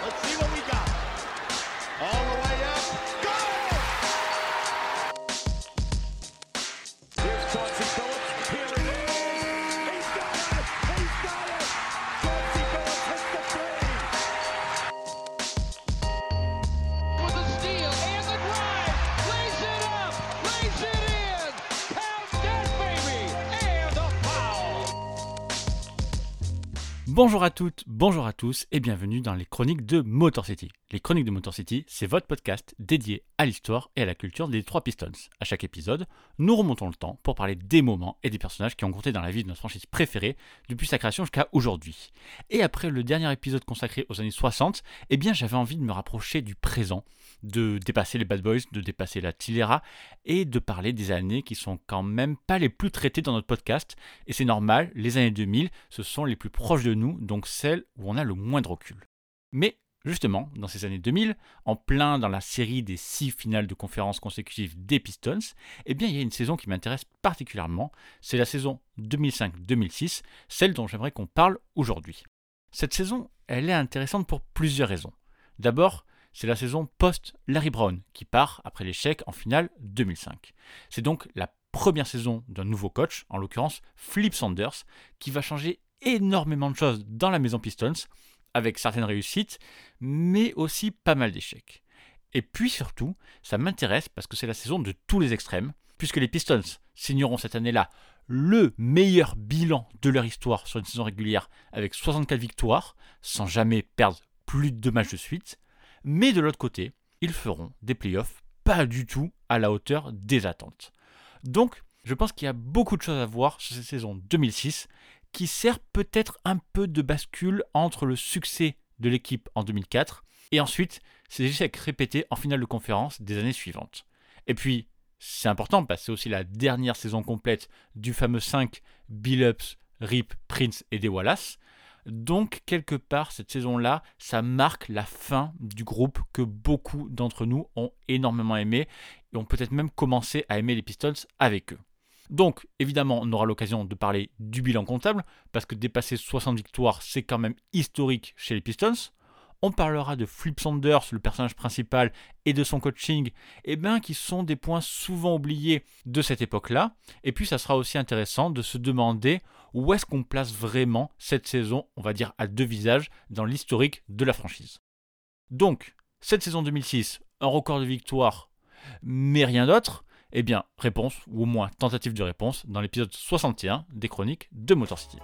Let's see what Bonjour à toutes, bonjour à tous et bienvenue dans les chroniques de Motor City. Les chroniques de Motor City, c'est votre podcast dédié à l'histoire et à la culture des trois Pistons. À chaque épisode, nous remontons le temps pour parler des moments et des personnages qui ont compté dans la vie de notre franchise préférée depuis sa création jusqu'à aujourd'hui. Et après le dernier épisode consacré aux années 60, eh bien j'avais envie de me rapprocher du présent, de dépasser les Bad Boys, de dépasser la Tillera et de parler des années qui sont quand même pas les plus traitées dans notre podcast. Et c'est normal, les années 2000, ce sont les plus proches de nous, donc celles où on a le moins de recul. Mais justement, dans ces années 2000, en plein dans la série des six finales de conférences consécutives des Pistons, eh bien il y a une saison qui m'intéresse particulièrement, c'est la saison 2005-2006, celle dont j'aimerais qu'on parle aujourd'hui. Cette saison, elle est intéressante pour plusieurs raisons. D'abord, c'est la saison post-Larry Brown qui part après l'échec en finale 2005. C'est donc la première saison d'un nouveau coach, en l'occurrence Flip Sanders, qui va changer énormément de choses dans la maison Pistons, avec certaines réussites, mais aussi pas mal d'échecs. Et puis surtout, ça m'intéresse parce que c'est la saison de tous les extrêmes, puisque les Pistons signeront cette année-là le meilleur bilan de leur histoire sur une saison régulière, avec 64 victoires, sans jamais perdre plus de deux matchs de suite. Mais de l'autre côté, ils feront des playoffs pas du tout à la hauteur des attentes. Donc, je pense qu'il y a beaucoup de choses à voir sur cette saison 2006 qui sert peut-être un peu de bascule entre le succès de l'équipe en 2004 et ensuite ces échecs répétés en finale de conférence des années suivantes. Et puis, c'est important parce que c'est aussi la dernière saison complète du fameux 5 Billups, Rip, Prince et des Wallace. Donc, quelque part, cette saison-là, ça marque la fin du groupe que beaucoup d'entre nous ont énormément aimé et ont peut-être même commencé à aimer les Pistons avec eux. Donc, évidemment, on aura l'occasion de parler du bilan comptable, parce que dépasser 60 victoires, c'est quand même historique chez les Pistons. On parlera de Flip Sanders, le personnage principal, et de son coaching, eh bien, qui sont des points souvent oubliés de cette époque-là. Et puis, ça sera aussi intéressant de se demander où est-ce qu'on place vraiment cette saison, on va dire à deux visages, dans l'historique de la franchise. Donc, cette saison 2006, un record de victoires, mais rien d'autre. Eh bien, réponse, ou au moins tentative de réponse, dans l'épisode 61 des chroniques de Motor City.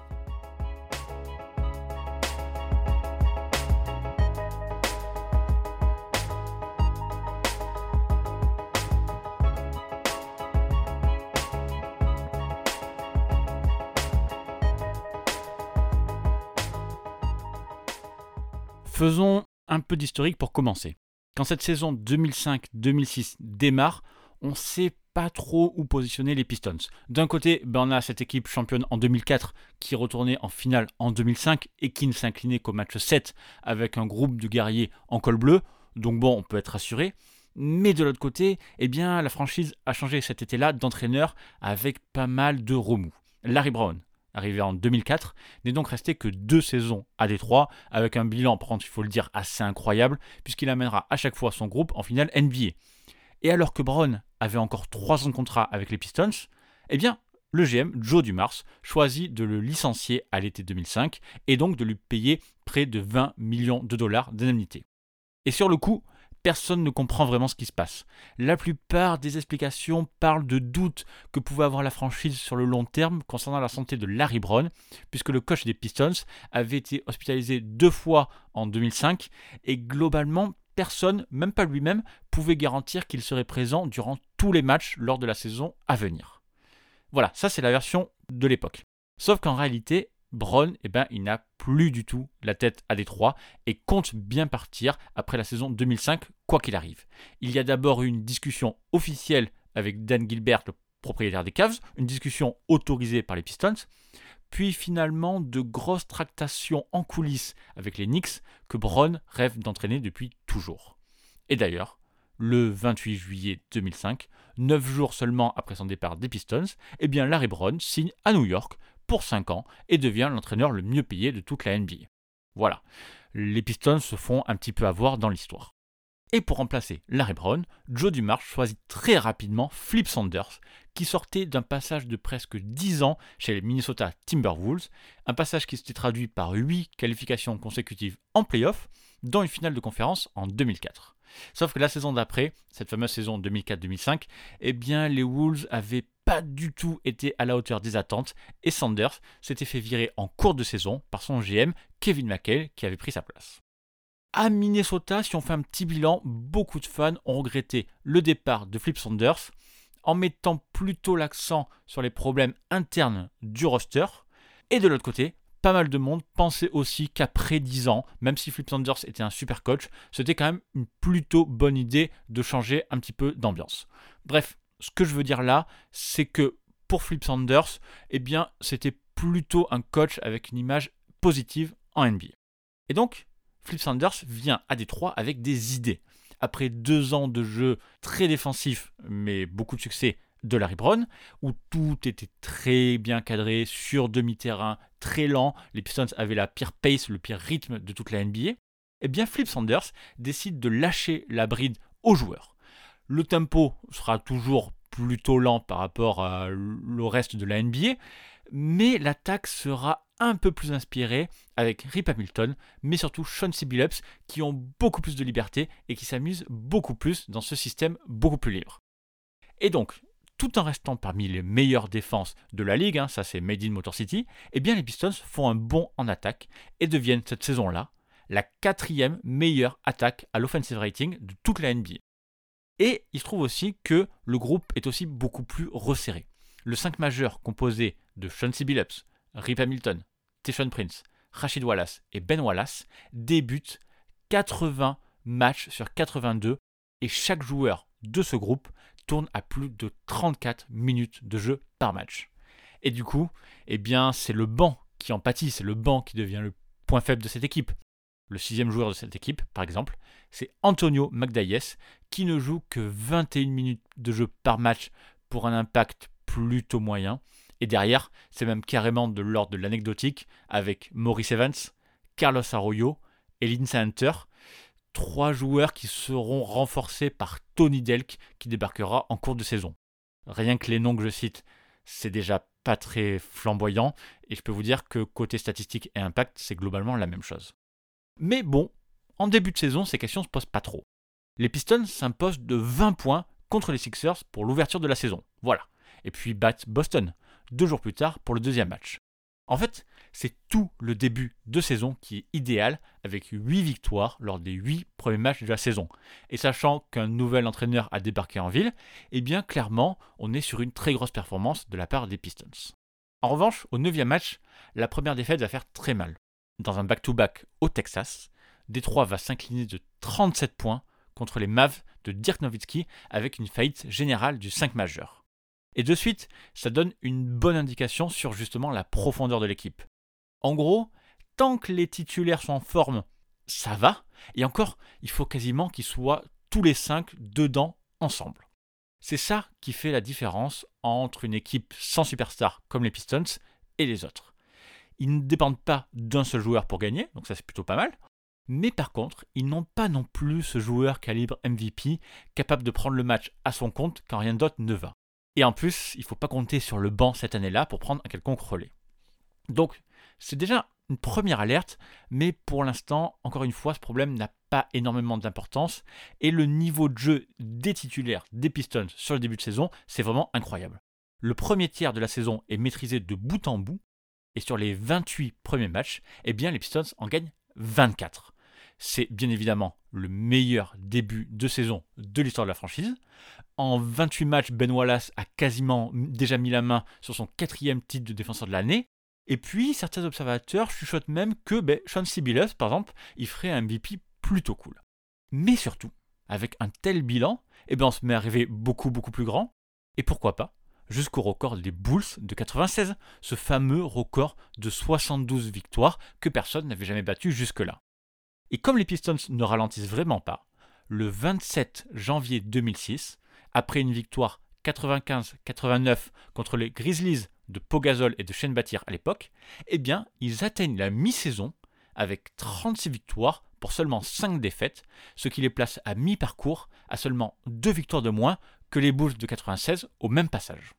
Faisons un peu d'historique pour commencer. Quand cette saison 2005-2006 démarre, on ne sait pas trop où positionner les Pistons. D'un côté, ben on a cette équipe championne en 2004 qui retournait en finale en 2005 et qui ne s'inclinait qu'au match 7 avec un groupe de guerriers en col bleu. Donc bon, on peut être rassuré. Mais de l'autre côté, eh bien, la franchise a changé cet été-là d'entraîneur avec pas mal de remous. Larry Brown, arrivé en 2004, n'est donc resté que deux saisons à Détroit, avec un bilan, il faut le dire, assez incroyable, puisqu'il amènera à chaque fois son groupe en finale NBA. Et alors que Brown avait encore 3 ans de contrat avec les Pistons, eh bien, le GM, Joe Dumars, choisit de le licencier à l'été 2005 et donc de lui payer près de 20 millions de dollars d'indemnité. Et sur le coup, personne ne comprend vraiment ce qui se passe. La plupart des explications parlent de doutes que pouvait avoir la franchise sur le long terme concernant la santé de Larry Brown, puisque le coach des Pistons avait été hospitalisé deux fois en 2005 et globalement personne, même pas lui-même, pouvait garantir qu'il serait présent durant tous les matchs lors de la saison à venir. Voilà, ça c'est la version de l'époque. Sauf qu'en réalité, Brown, eh ben, il n'a plus du tout la tête à Détroit et compte bien partir après la saison 2005, quoi qu'il arrive. Il y a d'abord une discussion officielle avec Dan Gilbert, le propriétaire des Cavs, une discussion autorisée par les Pistons, puis finalement de grosses tractations en coulisses avec les Knicks que Brown rêve d'entraîner depuis toujours. Et d'ailleurs, le 28 juillet 2005, 9 jours seulement après son départ des Pistons, eh bien Larry Brown signe à New York pour 5 ans et devient l'entraîneur le mieux payé de toute la NBA. Voilà. les Pistons se font un petit peu avoir dans l'histoire. Et pour remplacer Larry Brown, Joe Dumarche choisit très rapidement Flip Saunders, qui sortait d'un passage de presque 10 ans chez les Minnesota Timberwolves, un passage qui s'était traduit par 8 qualifications consécutives en playoff, dont une finale de conférence en 2004. Sauf que la saison d'après, cette fameuse saison 2004-2005, eh bien les Wolves avaient pas du tout été à la hauteur des attentes et Sanders s'était fait virer en cours de saison par son GM Kevin McHale qui avait pris sa place. À Minnesota, si on fait un petit bilan, beaucoup de fans ont regretté le départ de Flip Saunders en mettant plutôt l'accent sur les problèmes internes du roster. Et de l'autre côté, pas mal de monde pensait aussi qu'après 10 ans, même si Flip Saunders était un super coach, c'était quand même une plutôt bonne idée de changer un petit peu d'ambiance. Bref, ce que je veux dire là, c'est que pour Flip Saunders, eh c'était plutôt un coach avec une image positive en NBA. Et donc, Flip Saunders vient à Détroit avec des idées après deux ans de jeu très défensif, mais beaucoup de succès de Larry Brown, où tout était très bien cadré, sur demi-terrain, très lent, les Pistons avaient la pire pace, le pire rythme de toute la NBA, eh bien Flip Sanders décide de lâcher la bride aux joueurs. Le tempo sera toujours plutôt lent par rapport au reste de la NBA, mais l'attaque sera un peu plus inspirée avec Rip Hamilton, mais surtout Sean C. Qui ont beaucoup plus de liberté et qui s'amusent beaucoup plus dans ce système beaucoup plus libre. Et donc, tout en restant parmi les meilleures défenses de la ligue, hein, ça c'est Made in Motor City, eh bien les Pistons font un bond en attaque et deviennent cette saison-là la quatrième meilleure attaque à l'offensive rating de toute la NBA. Et il se trouve aussi que le groupe est aussi beaucoup plus resserré. Le 5 majeur composé de Sean C. Billups, Rip Hamilton, Tishon Prince, Rachid Wallace et Ben Wallace débute 80 matchs sur 82 et chaque joueur de ce groupe tourne à plus de 34 minutes de jeu par match. Et du coup, eh bien, c'est le banc qui en pâtit, c'est le banc qui devient le point faible de cette équipe. Le sixième joueur de cette équipe, par exemple, c'est Antonio Magdayes, qui ne joue que 21 minutes de jeu par match pour un impact plutôt moyen. Et derrière, c'est même carrément de l'ordre de l'anecdotique avec Maurice Evans, Carlos Arroyo et Lindsay Hunter. Trois joueurs qui seront renforcés par Tony Delk qui débarquera en cours de saison. Rien que les noms que je cite, c'est déjà pas très flamboyant et je peux vous dire que côté statistique et impact, c'est globalement la même chose. Mais bon, en début de saison, ces questions se posent pas trop. Les Pistons s'imposent de 20 points contre les Sixers pour l'ouverture de la saison. Voilà. Et puis battent Boston, deux jours plus tard pour le deuxième match. En fait, c'est tout le début de saison qui est idéal avec 8 victoires lors des 8 premiers matchs de la saison. Et sachant qu'un nouvel entraîneur a débarqué en ville, eh bien clairement, on est sur une très grosse performance de la part des Pistons. En revanche, au 9 match, la première défaite va faire très mal. Dans un back-to-back au Texas, Détroit va s'incliner de 37 points contre les Mavs de Dirk Nowitzki avec une faillite générale du 5 majeur. Et de suite, ça donne une bonne indication sur justement la profondeur de l'équipe. En gros, tant que les titulaires sont en forme, ça va. Et encore, il faut quasiment qu'ils soient tous les cinq dedans ensemble. C'est ça qui fait la différence entre une équipe sans superstar comme les Pistons et les autres. Ils ne dépendent pas d'un seul joueur pour gagner, donc ça c'est plutôt pas mal. Mais par contre, ils n'ont pas non plus ce joueur calibre MVP capable de prendre le match à son compte quand rien d'autre ne va. Et en plus, il ne faut pas compter sur le banc cette année-là pour prendre un quelconque relais. Donc, c'est déjà une première alerte, mais pour l'instant, encore une fois, ce problème n'a pas énormément d'importance. Et le niveau de jeu des titulaires des Pistons sur le début de saison, c'est vraiment incroyable. Le premier tiers de la saison est maîtrisé de bout en bout, et sur les 28 premiers matchs, eh bien, les Pistons en gagnent 24. C'est bien évidemment le meilleur début de saison de l'histoire de la franchise. En 28 matchs, Ben Wallace a quasiment déjà mis la main sur son quatrième titre de défenseur de l'année. Et puis, certains observateurs chuchotent même que ben, Sean Sibilos, par exemple, il ferait un MVP plutôt cool. Mais surtout, avec un tel bilan, eh ben, on se met à rêver beaucoup beaucoup plus grand. Et pourquoi pas jusqu'au record des Bulls de 96, ce fameux record de 72 victoires que personne n'avait jamais battu jusque-là. Et comme les Pistons ne ralentissent vraiment pas, le 27 janvier 2006, après une victoire 95-89 contre les Grizzlies de Pogazol et de Shane à l'époque, eh bien, ils atteignent la mi-saison avec 36 victoires pour seulement 5 défaites, ce qui les place à mi-parcours à seulement 2 victoires de moins que les Bulls de 96 au même passage.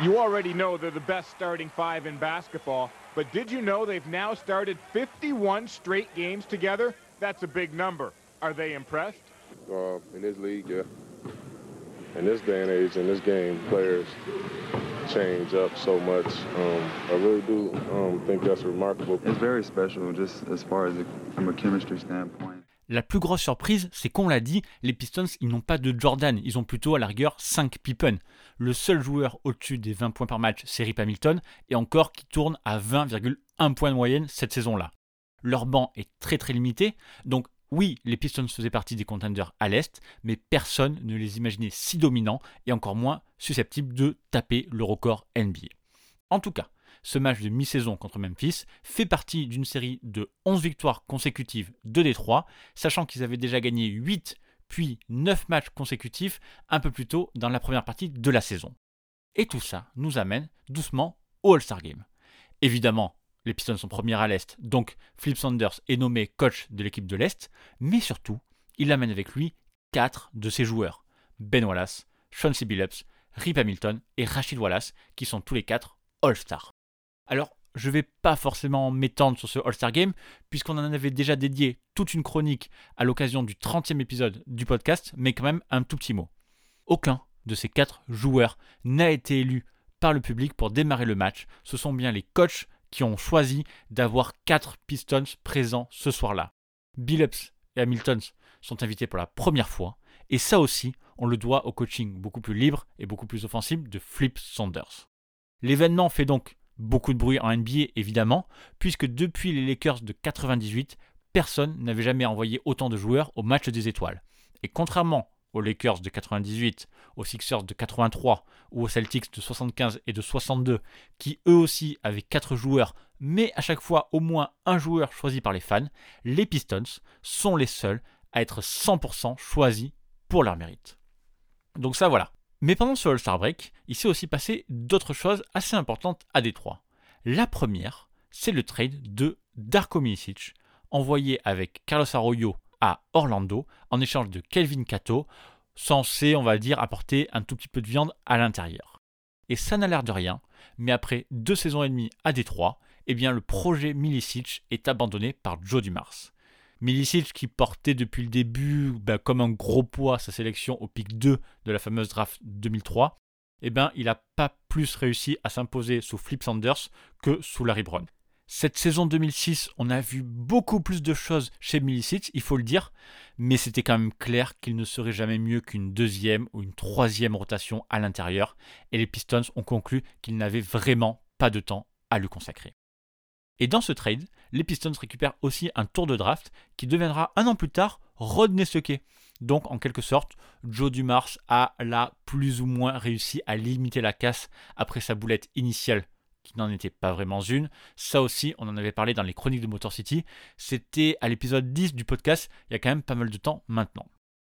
You already know they're the best starting five in basketball, but did you know they've now started 51 straight games together? That's a big number. Are they impressed? Uh, in this league, yeah. In this day and age, in this game, players change up so much. Um, I really do um, think that's remarkable. It's very special, just as far as a, from a chemistry standpoint. La plus grosse surprise, c'est qu'on l'a dit, les Pistons, ils n'ont pas de Jordan, ils ont plutôt à la rigueur 5 Pippen. Le seul joueur au-dessus des 20 points par match, c'est Rip Hamilton, et encore qui tourne à 20,1 points de moyenne cette saison-là. Leur banc est très très limité, donc oui, les Pistons faisaient partie des contenders à l'Est, mais personne ne les imaginait si dominants et encore moins susceptibles de taper le record NBA. En tout cas, ce match de mi-saison contre Memphis fait partie d'une série de 11 victoires consécutives de Détroit, sachant qu'ils avaient déjà gagné 8 puis 9 matchs consécutifs un peu plus tôt dans la première partie de la saison. Et tout ça nous amène doucement au All-Star Game. Évidemment, les Pistons sont premiers à l'Est, donc Flip Saunders est nommé coach de l'équipe de l'Est, mais surtout, il amène avec lui 4 de ses joueurs, Ben Wallace, Sean C. Billups, Rip Hamilton et Rachid Wallace, qui sont tous les 4 All-Stars. Alors, je ne vais pas forcément m'étendre sur ce All-Star Game, puisqu'on en avait déjà dédié toute une chronique à l'occasion du 30e épisode du podcast, mais quand même un tout petit mot. Aucun de ces quatre joueurs n'a été élu par le public pour démarrer le match. Ce sont bien les coachs qui ont choisi d'avoir quatre Pistons présents ce soir-là. Billups et Hamilton sont invités pour la première fois, et ça aussi, on le doit au coaching beaucoup plus libre et beaucoup plus offensif de Flip Saunders. L'événement fait donc beaucoup de bruit en NBA évidemment, puisque depuis les Lakers de 98, personne n'avait jamais envoyé autant de joueurs au match des étoiles. Et contrairement aux Lakers de 98, aux Sixers de 83 ou aux Celtics de 75 et de 62, qui eux aussi avaient 4 joueurs, mais à chaque fois au moins un joueur choisi par les fans, les Pistons sont les seuls à être 100% choisis pour leur mérite. Donc ça voilà. Mais pendant ce All-Star Break, il s'est aussi passé d'autres choses assez importantes à Détroit. La première, c'est le trade de Darko Milicic, envoyé avec Carlos Arroyo à Orlando en échange de Kelvin Cato, censé, on va dire, apporter un tout petit peu de viande à l'intérieur. Et ça n'a l'air de rien, mais après deux saisons et demie à Détroit, eh bien le projet Milicic est abandonné par Joe Dumars. Milicic qui portait depuis le début bah, comme un gros poids sa sélection au pic 2 de la fameuse draft 2003, eh ben, il n'a pas plus réussi à s'imposer sous Flip Sanders que sous Larry Brown. Cette saison 2006, on a vu beaucoup plus de choses chez Milicic, il faut le dire, mais c'était quand même clair qu'il ne serait jamais mieux qu'une deuxième ou une troisième rotation à l'intérieur, et les Pistons ont conclu qu'ils n'avaient vraiment pas de temps à lui consacrer. Et dans ce trade, les Pistons récupèrent aussi un tour de draft qui deviendra un an plus tard Rodney Stuckey. Donc en quelque sorte, Joe Dumars a là plus ou moins réussi à limiter la casse après sa boulette initiale qui n'en était pas vraiment une. Ça aussi, on en avait parlé dans les chroniques de Motor City. C'était à l'épisode 10 du podcast, il y a quand même pas mal de temps maintenant.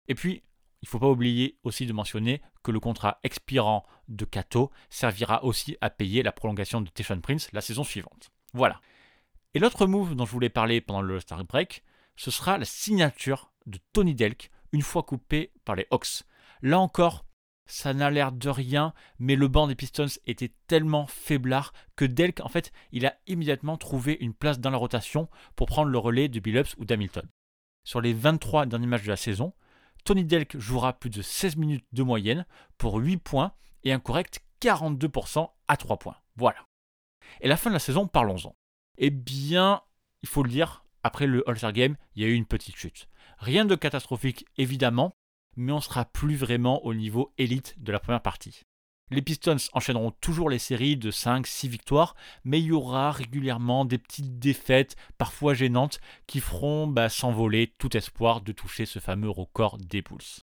Et puis, il ne faut pas oublier aussi de mentionner que le contrat expirant de Kato servira aussi à payer la prolongation de Teshon Prince la saison suivante. Voilà. Et l'autre move dont je voulais parler pendant le Star Break, ce sera la signature de Tony Delk une fois coupé par les Hawks. Là encore, ça n'a l'air de rien, mais le banc des Pistons était tellement faiblard que Delk, en fait, il a immédiatement trouvé une place dans la rotation pour prendre le relais de Billups ou d'Hamilton. Sur les 23 derniers matchs de la saison, Tony Delk jouera plus de 16 minutes de moyenne pour 8 points et un correct 42% à 3 points. Voilà. Et la fin de la saison, parlons-en. Eh bien, il faut le dire, après le All-Star Game, il y a eu une petite chute. Rien de catastrophique, évidemment, mais on sera plus vraiment au niveau élite de la première partie. Les Pistons enchaîneront toujours les séries de 5-6 victoires, mais il y aura régulièrement des petites défaites, parfois gênantes, qui feront bah, s'envoler tout espoir de toucher ce fameux record des Bulls.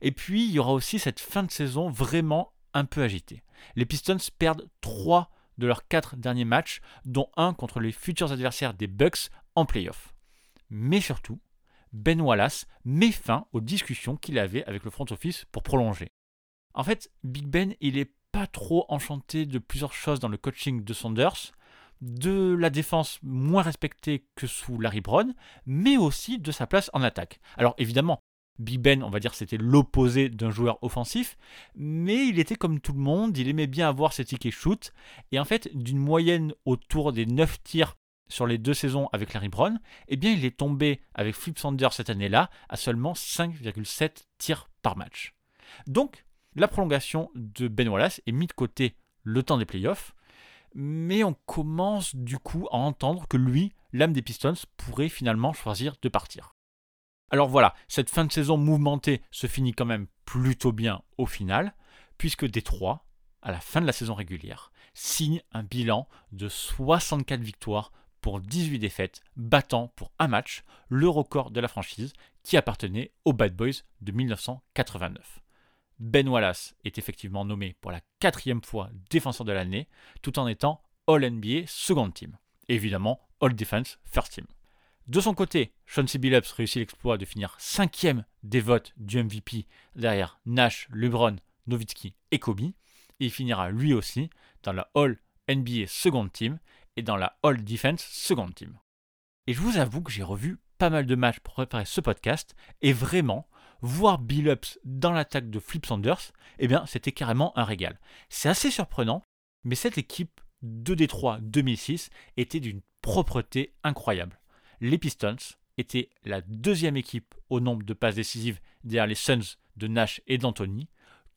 Et puis, il y aura aussi cette fin de saison vraiment un peu agitée. Les Pistons perdent 3 de leurs quatre derniers matchs, dont un contre les futurs adversaires des Bucks en playoff. Mais surtout, Ben Wallace met fin aux discussions qu'il avait avec le front office pour prolonger. En fait, Big Ben, il est pas trop enchanté de plusieurs choses dans le coaching de Saunders, de la défense moins respectée que sous Larry Brown, mais aussi de sa place en attaque. Alors évidemment, Big Ben, on va dire, c'était l'opposé d'un joueur offensif, mais il était comme tout le monde, il aimait bien avoir ses tickets shoot, et en fait, d'une moyenne autour des 9 tirs sur les deux saisons avec Larry Brown, eh bien, il est tombé avec Flip Sanders cette année-là à seulement 5,7 tirs par match. Donc, la prolongation de Ben Wallace est mise de côté le temps des playoffs, mais on commence du coup à entendre que lui, l'âme des Pistons, pourrait finalement choisir de partir. Alors voilà, cette fin de saison mouvementée se finit quand même plutôt bien au final, puisque Détroit, à la fin de la saison régulière, signe un bilan de 64 victoires pour 18 défaites, battant pour un match le record de la franchise qui appartenait aux Bad Boys de 1989. Ben Wallace est effectivement nommé pour la quatrième fois défenseur de l'année, tout en étant All-NBA Second Team. évidemment, All Defense First Team. De son côté, Chauncey Billups réussit l'exploit de finir cinquième des votes du MVP derrière Nash, LeBron, Nowitzki et Kobe. Il finira lui aussi dans la All NBA Second Team et dans la All Defense Second Team. Et je vous avoue que j'ai revu pas mal de matchs pour préparer ce podcast et vraiment, voir Billups dans l'attaque de Flip Sanders, eh bien, c'était carrément un régal. C'est assez surprenant, mais cette équipe de Détroit 2006 était d'une propreté incroyable. Les Pistons étaient la deuxième équipe au nombre de passes décisives derrière les Suns de Nash et d'Anthony,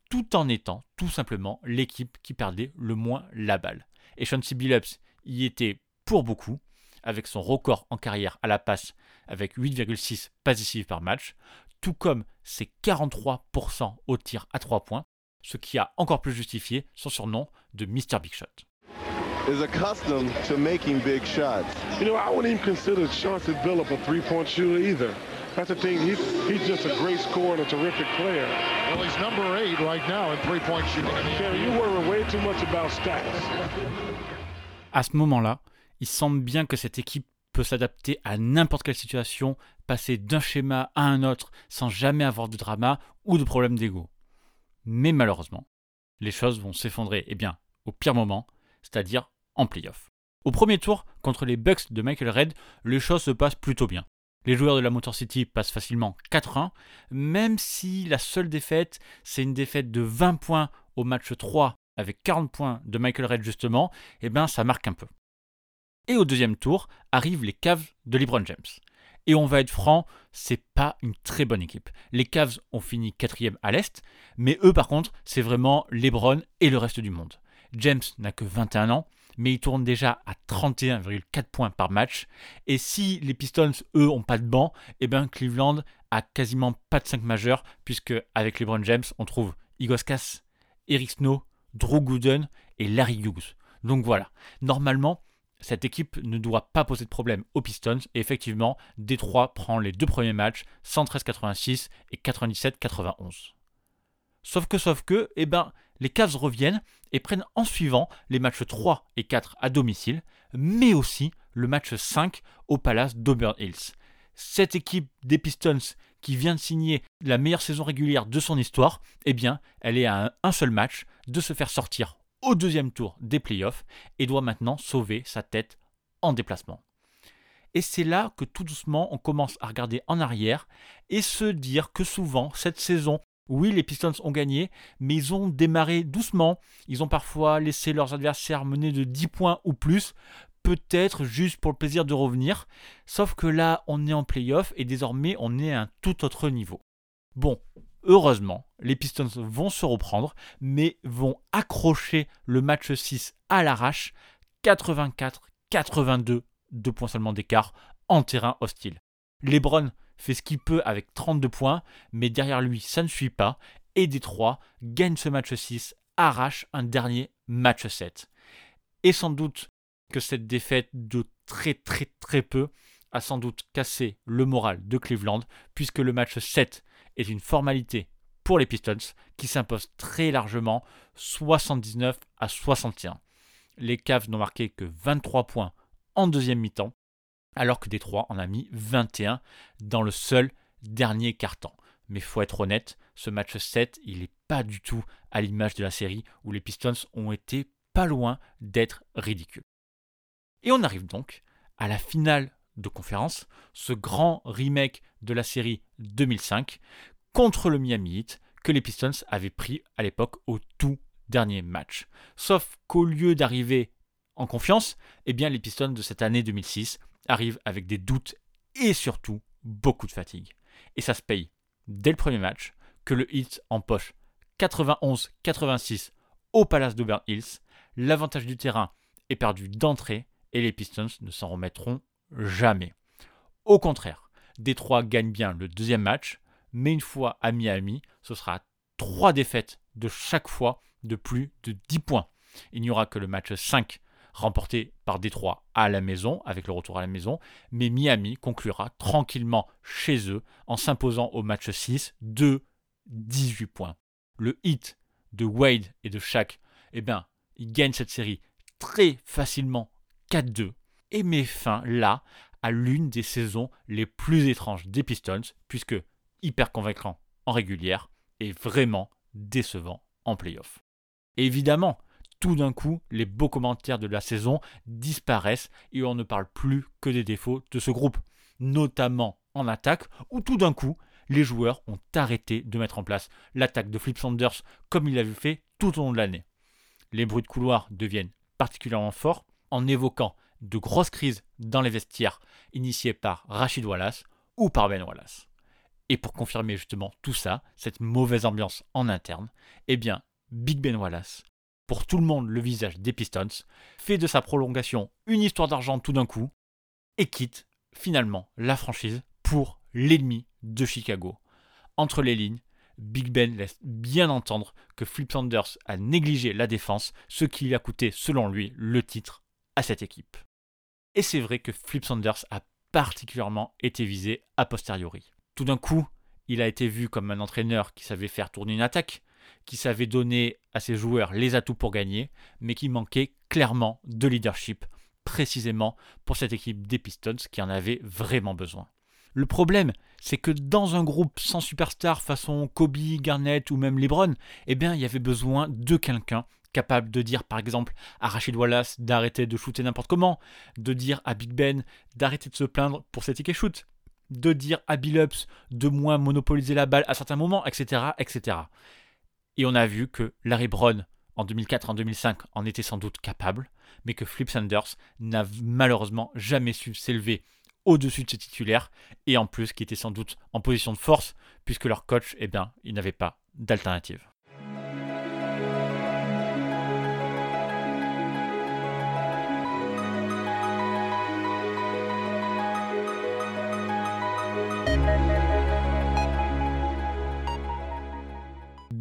tout en étant tout simplement l'équipe qui perdait le moins la balle. Et Chauncey Billups y était pour beaucoup, avec son record en carrière à la passe avec 8,6 passes décisives par match, tout comme ses 43% au tir à 3 points, ce qui a encore plus justifié son surnom de Mr. Big Shot. Is accustomed to making big shots. You know, I wouldn't even consider Chauncey Billup a three-point shooter either. That's the thing. He's, he's just a great scorer and a terrific player. Well, he's number eight right now in three-point shooting. Terry, you worry way too much about stats. À ce moment-là, il semble bien que cette équipe peut s'adapter à n'importe quelle situation, passer d'un schéma à un autre sans jamais avoir de drama ou de problème d'ego. Mais malheureusement, les choses vont s'effondrer, eh bien, au pire moment, c'est-à-dire en playoff. Au premier tour, contre les Bucks de Michael Red, les choses se passent plutôt bien. Les joueurs de la Motor City passent facilement 4-1, même si la seule défaite, c'est une défaite de 20 points au match 3 avec 40 points de Michael Red justement, eh bien ça marque un peu. Et au deuxième tour arrivent les Cavs de LeBron James. Et on va être franc, c'est pas une très bonne équipe. Les Cavs ont fini quatrième à l'Est, mais eux par contre, c'est vraiment LeBron et le reste du monde. James n'a que 21 ans, mais il tourne déjà à 31,4 points par match. Et si les Pistons, eux, ont pas de banc, eh bien Cleveland a quasiment pas de 5 majeurs, puisque avec LeBron James, on trouve Igoskas, Eric Snow, Drew Gooden et Larry Hughes. Donc voilà, normalement, cette équipe ne doit pas poser de problème aux Pistons. Et effectivement, Détroit prend les deux premiers matchs, 113-86 et 97-91. Sauf que, sauf que, eh ben, les Cavs reviennent et prennent en suivant les matchs 3 et 4 à domicile, mais aussi le match 5 au Palace d'Auburn Hills. Cette équipe des Pistons qui vient de signer la meilleure saison régulière de son histoire, eh bien, elle est à un, un seul match de se faire sortir au deuxième tour des playoffs et doit maintenant sauver sa tête en déplacement. Et c'est là que tout doucement on commence à regarder en arrière et se dire que souvent cette saison, oui les Pistons ont gagné, mais ils ont démarré doucement, ils ont parfois laissé leurs adversaires mener de 10 points ou plus, peut-être juste pour le plaisir de revenir, sauf que là on est en playoff et désormais on est à un tout autre niveau. Bon, Heureusement, les Pistons vont se reprendre, mais vont accrocher le match 6 à l'arrache, 84-82, deux points seulement d'écart, en terrain hostile. Lebron fait ce qu'il peut avec 32 points, mais derrière lui, ça ne suit pas, et Détroit gagne ce match 6, arrache un dernier match 7. Et sans doute que cette défaite de très très très peu a sans doute cassé le moral de Cleveland, puisque le match 7 est une formalité pour les Pistons qui s'imposent très largement 79 à 61. Les Cavs n'ont marqué que 23 points en deuxième mi-temps, alors que Détroit en a mis 21 dans le seul dernier quart-temps. Mais faut être honnête, ce match 7, il n'est pas du tout à l'image de la série où les Pistons ont été pas loin d'être ridicules. Et on arrive donc à la finale de conférence, ce grand remake de la série 2005 contre le Miami Heat que les Pistons avaient pris à l'époque au tout dernier match. Sauf qu'au lieu d'arriver en confiance, eh bien les Pistons de cette année 2006 arrivent avec des doutes et surtout beaucoup de fatigue. Et ça se paye dès le premier match que le Heat empoche 91-86 au Palace d'Auburn Hills. L'avantage du terrain est perdu d'entrée et les Pistons ne s'en remettront jamais. Au contraire, Détroit gagne bien le deuxième match, mais une fois à Miami, ce sera trois défaites de chaque fois de plus de 10 points. Il n'y aura que le match 5 remporté par Détroit à la maison, avec le retour à la maison, mais Miami conclura tranquillement chez eux en s'imposant au match 6 de 18 points. Le hit de Wade et de Shaq, eh bien, il gagne cette série très facilement 4-2 et met fin là à l'une des saisons les plus étranges des Pistons, puisque hyper convaincant en régulière et vraiment décevant en playoff. Évidemment, tout d'un coup, les beaux commentaires de la saison disparaissent et on ne parle plus que des défauts de ce groupe, notamment en attaque, où tout d'un coup, les joueurs ont arrêté de mettre en place l'attaque de Flip Sanders comme il l'avait fait tout au long de l'année. Les bruits de couloir deviennent particulièrement forts en évoquant de grosses crises dans les vestiaires initiées par Rachid Wallace ou par Ben Wallace. Et pour confirmer justement tout ça, cette mauvaise ambiance en interne, eh bien, Big Ben Wallace, pour tout le monde le visage des Pistons, fait de sa prolongation une histoire d'argent tout d'un coup et quitte finalement la franchise pour l'ennemi de Chicago. Entre les lignes, Big Ben laisse bien entendre que Flip Sanders a négligé la défense, ce qui lui a coûté, selon lui, le titre à cette équipe. Et c'est vrai que Flip Sanders a particulièrement été visé a posteriori. Tout d'un coup, il a été vu comme un entraîneur qui savait faire tourner une attaque, qui savait donner à ses joueurs les atouts pour gagner, mais qui manquait clairement de leadership, précisément pour cette équipe des Pistons qui en avait vraiment besoin. Le problème, c'est que dans un groupe sans superstar façon Kobe, Garnett ou même LeBron, eh bien, il y avait besoin de quelqu'un capable de dire par exemple à Rachid Wallace d'arrêter de shooter n'importe comment, de dire à Big Ben d'arrêter de se plaindre pour ses tickets shoot, de dire à Billups de moins monopoliser la balle à certains moments, etc., etc. Et on a vu que Larry Brown en 2004 en 2005 en était sans doute capable, mais que Flip Sanders n'a malheureusement jamais su s'élever au-dessus de ses titulaires, et en plus qui était sans doute en position de force, puisque leur coach, eh bien, il n'avait pas d'alternative.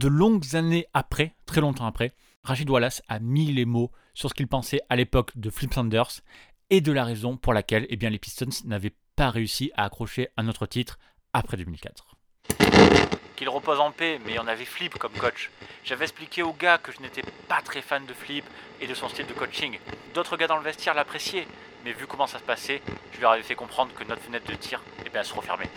De longues années après, très longtemps après, Rachid Wallace a mis les mots sur ce qu'il pensait à l'époque de Flip Sanders et de la raison pour laquelle eh bien, les Pistons n'avaient pas réussi à accrocher un autre titre après 2004. Qu'il repose en paix, mais on avait Flip comme coach. J'avais expliqué aux gars que je n'étais pas très fan de Flip et de son style de coaching. D'autres gars dans le vestiaire l'appréciaient, mais vu comment ça se passait, je leur avais fait comprendre que notre fenêtre de tir eh bien, se refermait.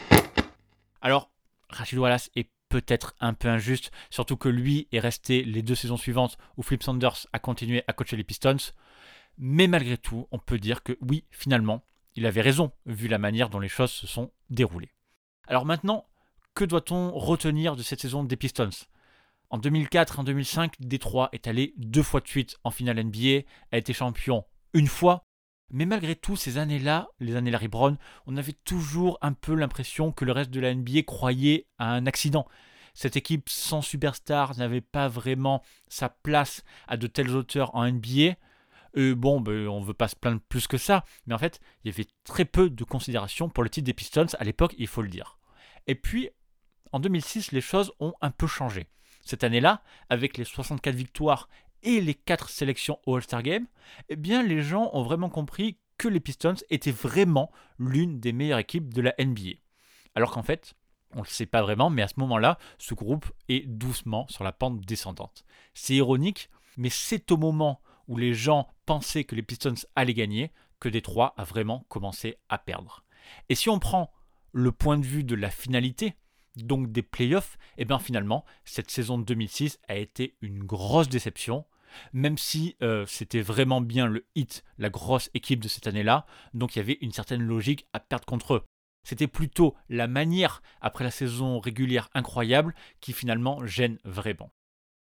Alors, Rachid Wallace est peut-être un peu injuste, surtout que lui est resté les deux saisons suivantes où Flip Sanders a continué à coacher les Pistons. Mais malgré tout, on peut dire que oui, finalement, il avait raison, vu la manière dont les choses se sont déroulées. Alors maintenant, que doit-on retenir de cette saison des Pistons? En 2004 et en 2005, Détroit est allé deux fois de suite en finale NBA, a été champion une fois, mais malgré tout, ces années-là, les années Larry Brown, on avait toujours un peu l'impression que le reste de la NBA croyait à un accident. Cette équipe sans superstar n'avait pas vraiment sa place à de telles hauteurs en NBA. Et bon, ben, on ne veut pas se plaindre plus que ça, mais en fait, il y avait très peu de considération pour le titre des Pistons à l'époque, il faut le dire. Et puis, en 2006, les choses ont un peu changé. Cette année-là, avec les 64 victoires et les 4 sélections au All-Star Game, eh bien, les gens ont vraiment compris que les Pistons étaient vraiment l'une des meilleures équipes de la NBA. Alors qu'en fait, on ne le sait pas vraiment, mais à ce moment-là, ce groupe est doucement sur la pente descendante. C'est ironique, mais c'est au moment où les gens pensaient que les Pistons allaient gagner que Détroit a vraiment commencé à perdre. Et si on prend le point de vue de la finalité, donc des playoffs, et eh bien finalement, cette saison de 2006 a été une grosse déception. même si euh, c'était vraiment bien le hit, la grosse équipe de cette année-là, donc il y avait une certaine logique à perdre contre eux. C'était plutôt la manière, après la saison régulière incroyable, qui finalement gêne vraiment.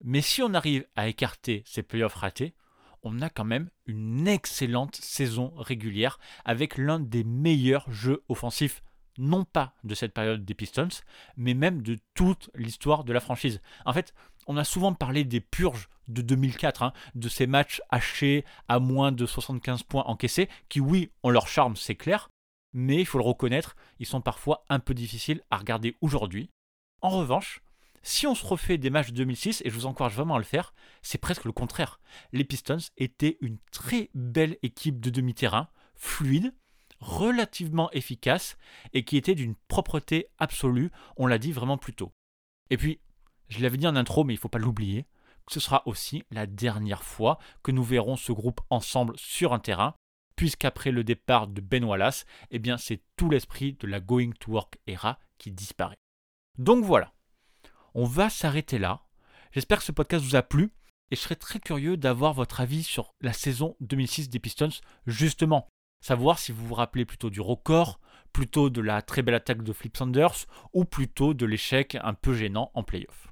Mais si on arrive à écarter ces playoffs ratés, on a quand même une excellente saison régulière avec l'un des meilleurs jeux offensifs, non pas de cette période des Pistons, mais même de toute l'histoire de la franchise. En fait, on a souvent parlé des purges de 2004, hein, de ces matchs hachés à moins de 75 points encaissés, qui oui, ont leur charme, c'est clair, mais il faut le reconnaître, ils sont parfois un peu difficiles à regarder aujourd'hui. En revanche, si on se refait des matchs de 2006, et je vous encourage vraiment à le faire, c'est presque le contraire. Les Pistons étaient une très belle équipe de demi-terrain, fluide, relativement efficace, et qui était d'une propreté absolue, on l'a dit vraiment plus tôt. Et puis, je l'avais dit en intro, mais il ne faut pas l'oublier, ce sera aussi la dernière fois que nous verrons ce groupe ensemble sur un terrain, puisqu'après le départ de Ben Wallace, eh bien c'est tout l'esprit de la Going to Work era qui disparaît. Donc voilà, on va s'arrêter là. J'espère que ce podcast vous a plu et je serais très curieux d'avoir votre avis sur la saison 2006 des Pistons, justement. Savoir si vous vous rappelez plutôt du record, plutôt de la très belle attaque de Flip Sanders ou plutôt de l'échec un peu gênant en playoff.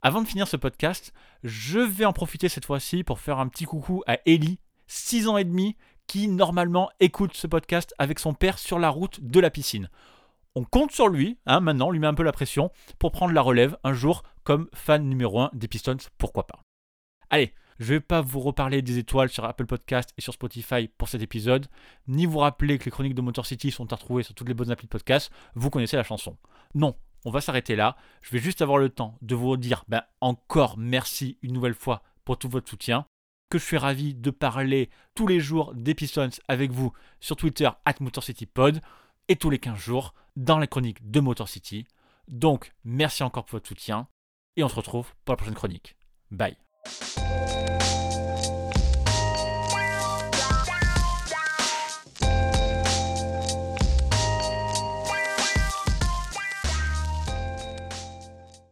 Avant de finir ce podcast, je vais en profiter cette fois-ci pour faire un petit coucou à Ellie, 6 ans et demi, qui normalement écoute ce podcast avec son père sur la route de la piscine. On compte sur lui, hein, maintenant, on lui met un peu la pression, pour prendre la relève un jour comme fan numéro 1 des Pistons, pourquoi pas. Allez, je ne vais pas vous reparler des étoiles sur Apple Podcast et sur Spotify pour cet épisode, ni vous rappeler que les chroniques de Motor City sont à retrouver sur toutes les bonnes applis de podcast, vous connaissez la chanson. Non, on va s'arrêter là. Je vais juste avoir le temps de vous dire ben, encore merci une nouvelle fois pour tout votre soutien. Que je suis ravi de parler tous les jours des Pistons avec vous sur Twitter at MotorCityPod et tous les 15 jours dans la chronique de Motor City. Donc merci encore pour votre soutien et on se retrouve pour la prochaine chronique. Bye.